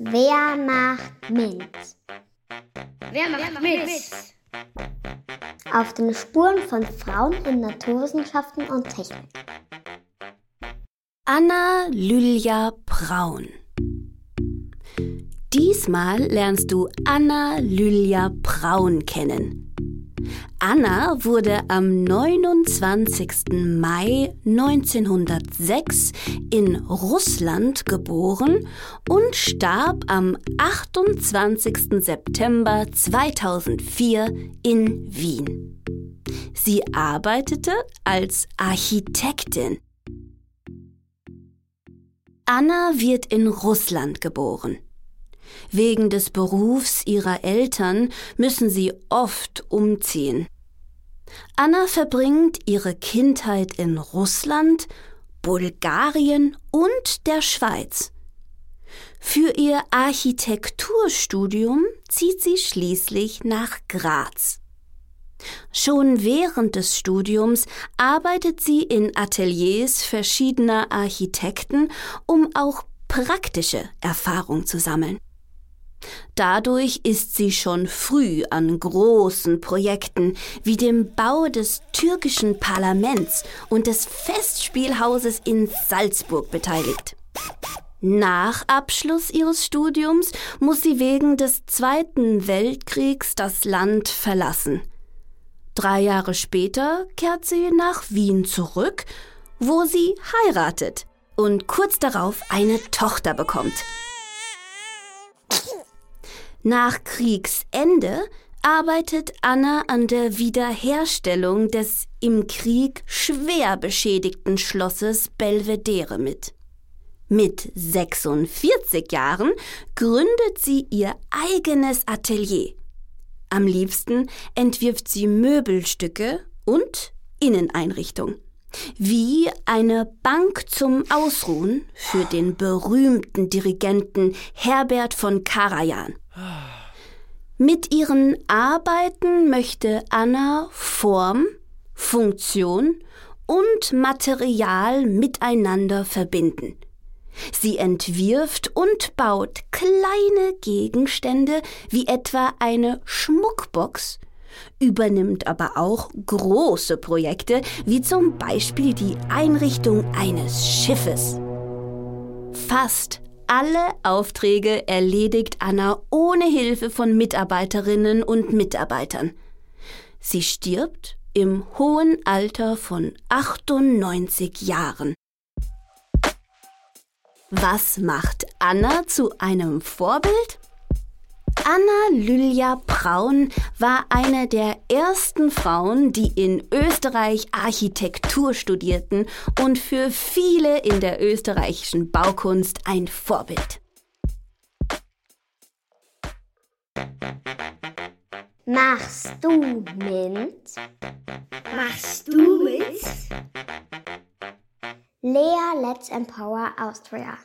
Wer macht mit? Wer macht mit? Auf den Spuren von Frauen in Naturwissenschaften und Technik. Anna Lylja Braun. Diesmal lernst du Anna Lylja Braun kennen. Anna wurde am 29. Mai 1906 in Russland geboren und starb am 28. September 2004 in Wien. Sie arbeitete als Architektin. Anna wird in Russland geboren. Wegen des Berufs ihrer Eltern müssen sie oft umziehen. Anna verbringt ihre Kindheit in Russland, Bulgarien und der Schweiz. Für ihr Architekturstudium zieht sie schließlich nach Graz. Schon während des Studiums arbeitet sie in Ateliers verschiedener Architekten, um auch praktische Erfahrung zu sammeln. Dadurch ist sie schon früh an großen Projekten wie dem Bau des türkischen Parlaments und des Festspielhauses in Salzburg beteiligt. Nach Abschluss ihres Studiums muss sie wegen des Zweiten Weltkriegs das Land verlassen. Drei Jahre später kehrt sie nach Wien zurück, wo sie heiratet und kurz darauf eine Tochter bekommt. Nach Kriegsende arbeitet Anna an der Wiederherstellung des im Krieg schwer beschädigten Schlosses Belvedere mit. Mit 46 Jahren gründet sie ihr eigenes Atelier. Am liebsten entwirft sie Möbelstücke und Inneneinrichtung. Wie eine Bank zum Ausruhen für den berühmten Dirigenten Herbert von Karajan. Mit ihren Arbeiten möchte Anna Form, Funktion und Material miteinander verbinden. Sie entwirft und baut kleine Gegenstände wie etwa eine Schmuckbox, übernimmt aber auch große Projekte wie zum Beispiel die Einrichtung eines Schiffes. Fast alle Aufträge erledigt Anna ohne Hilfe von Mitarbeiterinnen und Mitarbeitern. Sie stirbt im hohen Alter von 98 Jahren. Was macht Anna zu einem Vorbild? Anna Lylja Braun war eine der ersten Frauen, die in Österreich Architektur studierten und für viele in der österreichischen Baukunst ein Vorbild. Machst du mit? Machst du mit? Lea Let's Empower Austria.